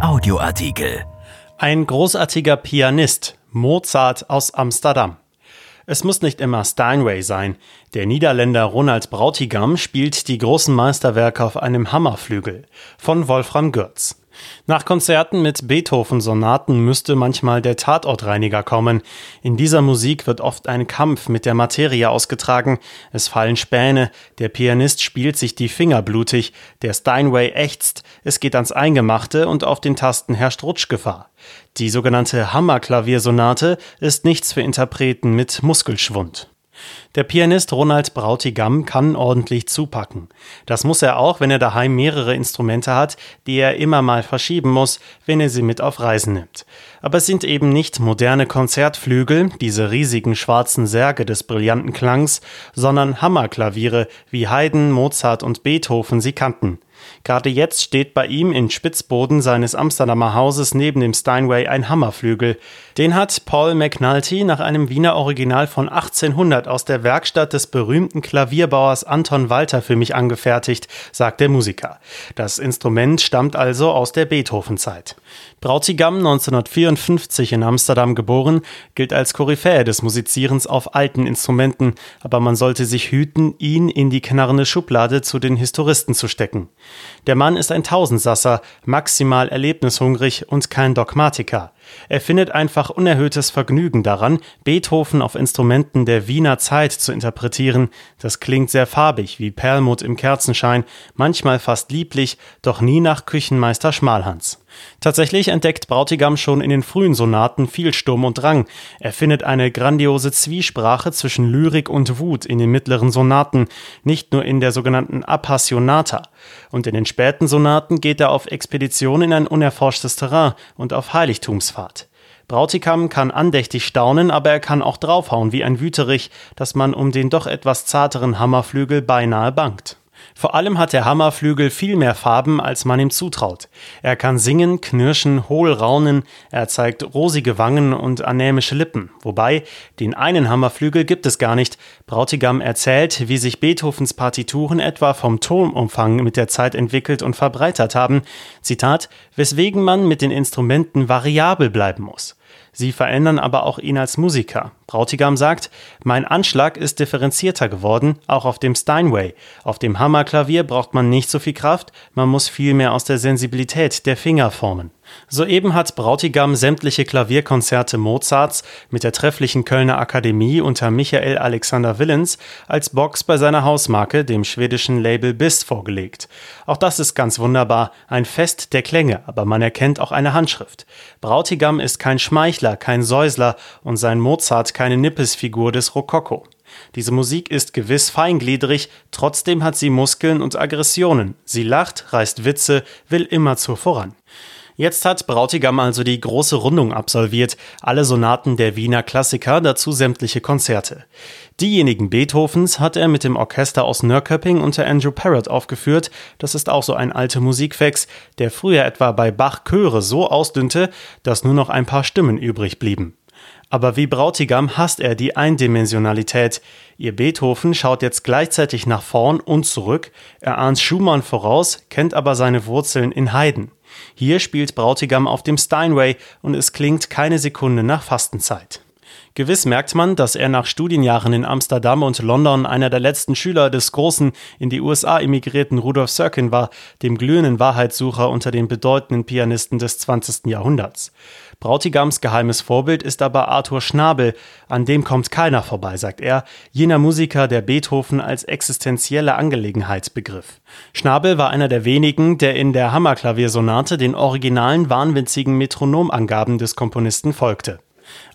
Audioartikel. Ein großartiger Pianist, Mozart aus Amsterdam. Es muss nicht immer Steinway sein. Der Niederländer Ronald Brautigam spielt die großen Meisterwerke auf einem Hammerflügel von Wolfram Görz. Nach Konzerten mit Beethoven-Sonaten müsste manchmal der Tatortreiniger kommen. In dieser Musik wird oft ein Kampf mit der Materie ausgetragen. Es fallen Späne, der Pianist spielt sich die Finger blutig, der Steinway ächzt, es geht ans Eingemachte und auf den Tasten herrscht Rutschgefahr. Die sogenannte Hammerklaviersonate ist nichts für Interpreten mit Muskelschwund. Der Pianist Ronald Brautigam kann ordentlich zupacken. Das muss er auch, wenn er daheim mehrere Instrumente hat, die er immer mal verschieben muss, wenn er sie mit auf Reisen nimmt. Aber es sind eben nicht moderne Konzertflügel, diese riesigen schwarzen Särge des brillanten Klangs, sondern Hammerklaviere, wie Haydn, Mozart und Beethoven sie kannten. Gerade jetzt steht bei ihm in Spitzboden seines Amsterdamer Hauses neben dem Steinway ein Hammerflügel. Den hat Paul McNulty nach einem Wiener Original von 1800 aus der Werkstatt des berühmten Klavierbauers Anton Walter für mich angefertigt, sagt der Musiker. Das Instrument stammt also aus der Beethoven-Zeit. Brautigam, 1954 in Amsterdam geboren, gilt als Koryphäe des Musizierens auf alten Instrumenten, aber man sollte sich hüten, ihn in die knarrende Schublade zu den Historisten zu stecken. Der Mann ist ein Tausendsasser, maximal erlebnishungrig und kein Dogmatiker. Er findet einfach unerhöhtes Vergnügen daran, Beethoven auf Instrumenten der Wiener Zeit zu interpretieren. Das klingt sehr farbig, wie Perlmutt im Kerzenschein, manchmal fast lieblich, doch nie nach Küchenmeister Schmalhans. Tatsächlich entdeckt Brautigam schon in den frühen Sonaten viel Sturm und Drang. Er findet eine grandiose Zwiesprache zwischen Lyrik und Wut in den mittleren Sonaten, nicht nur in der sogenannten Appassionata. Und in den späten Sonaten geht er auf Expedition in ein unerforschtes Terrain und auf Heiligtumsfahrt. Brautigam kann andächtig staunen, aber er kann auch draufhauen wie ein Wüterich, dass man um den doch etwas zarteren Hammerflügel beinahe bangt. Vor allem hat der Hammerflügel viel mehr Farben, als man ihm zutraut. Er kann singen, knirschen, hohl raunen, er zeigt rosige Wangen und anämische Lippen. Wobei, den einen Hammerflügel gibt es gar nicht. Brautigam erzählt, wie sich Beethovens Partituren etwa vom Tonumfang mit der Zeit entwickelt und verbreitert haben. Zitat, weswegen man mit den Instrumenten variabel bleiben muss. Sie verändern aber auch ihn als Musiker. Brautigam sagt, mein Anschlag ist differenzierter geworden, auch auf dem Steinway. Auf dem Hammerklavier braucht man nicht so viel Kraft, man muss viel mehr aus der Sensibilität der Finger formen. Soeben hat Brautigam sämtliche Klavierkonzerte Mozarts mit der trefflichen Kölner Akademie unter Michael Alexander Willens als Box bei seiner Hausmarke, dem schwedischen Label BIS, vorgelegt. Auch das ist ganz wunderbar, ein Fest der Klänge, aber man erkennt auch eine Handschrift. Brautigam ist kein Schmeichler, kein Säusler und sein Mozart keine Nippesfigur des Rokoko. Diese Musik ist gewiss feingliedrig, trotzdem hat sie Muskeln und Aggressionen. Sie lacht, reißt Witze, will immerzu voran. Jetzt hat Brautigam also die große Rundung absolviert, alle Sonaten der Wiener Klassiker, dazu sämtliche Konzerte. Diejenigen Beethovens hat er mit dem Orchester aus Nörrköping unter Andrew Parrott aufgeführt. Das ist auch so ein alter Musikfex, der früher etwa bei Bach Chöre so ausdünnte, dass nur noch ein paar Stimmen übrig blieben. Aber wie Brautigam hasst er die Eindimensionalität. Ihr Beethoven schaut jetzt gleichzeitig nach vorn und zurück, er ahnt Schumann voraus, kennt aber seine Wurzeln in Haydn. Hier spielt Brautigam auf dem Steinway und es klingt keine Sekunde nach Fastenzeit. Gewiss merkt man, dass er nach Studienjahren in Amsterdam und London einer der letzten Schüler des großen in die USA emigrierten Rudolf Serkin war, dem glühenden Wahrheitssucher unter den bedeutenden Pianisten des 20. Jahrhunderts. Brautigams geheimes Vorbild ist aber Arthur Schnabel, an dem kommt keiner vorbei, sagt er, jener Musiker, der Beethoven als existenzielle Angelegenheit begriff. Schnabel war einer der wenigen, der in der Hammerklaviersonate den originalen wahnwitzigen Metronomangaben des Komponisten folgte.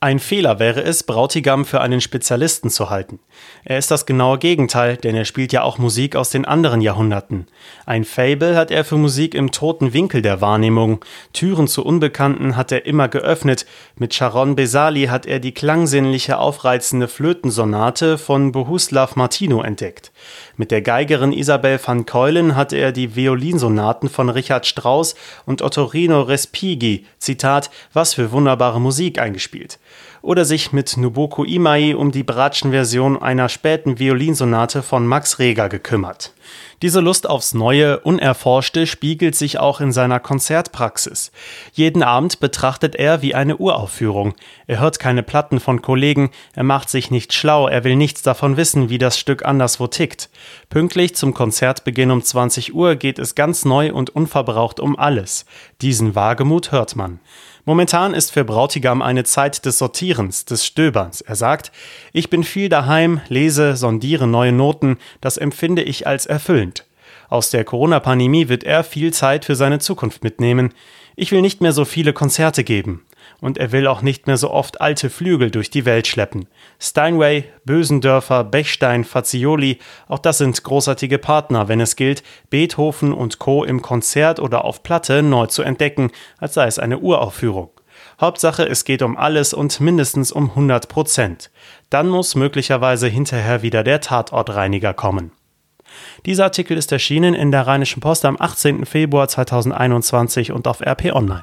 Ein Fehler wäre es, Brautigam für einen Spezialisten zu halten. Er ist das genaue Gegenteil, denn er spielt ja auch Musik aus den anderen Jahrhunderten. Ein Fable hat er für Musik im toten Winkel der Wahrnehmung. Türen zu Unbekannten hat er immer geöffnet. Mit Sharon Besali hat er die klangsinnliche, aufreizende Flötensonate von Bohuslav Martino entdeckt. Mit der Geigerin Isabel van Keulen hat er die Violinsonaten von Richard Strauss und Ottorino Respighi, Zitat, was für wunderbare Musik eingespielt. Oder sich mit Nobuko Imai um die Bratschen-Version einer späten Violinsonate von Max Reger gekümmert. Diese Lust aufs Neue, Unerforschte spiegelt sich auch in seiner Konzertpraxis. Jeden Abend betrachtet er wie eine Uraufführung. Er hört keine Platten von Kollegen, er macht sich nicht schlau, er will nichts davon wissen, wie das Stück anderswo tickt. Pünktlich zum Konzertbeginn um 20 Uhr geht es ganz neu und unverbraucht um alles. Diesen Wagemut hört man. Momentan ist für Brautigam eine Zeit des Sortierens, des Stöberns. Er sagt, ich bin viel daheim, lese, sondiere neue Noten, das empfinde ich als erfüllend. Aus der Corona-Pandemie wird er viel Zeit für seine Zukunft mitnehmen. Ich will nicht mehr so viele Konzerte geben und er will auch nicht mehr so oft alte Flügel durch die Welt schleppen. Steinway, Bösendörfer, Bechstein, Fazioli, auch das sind großartige Partner, wenn es gilt, Beethoven und Co. im Konzert oder auf Platte neu zu entdecken, als sei es eine Uraufführung. Hauptsache, es geht um alles und mindestens um 100 Prozent. Dann muss möglicherweise hinterher wieder der Tatortreiniger kommen. Dieser Artikel ist erschienen in der Rheinischen Post am 18. Februar 2021 und auf RP Online.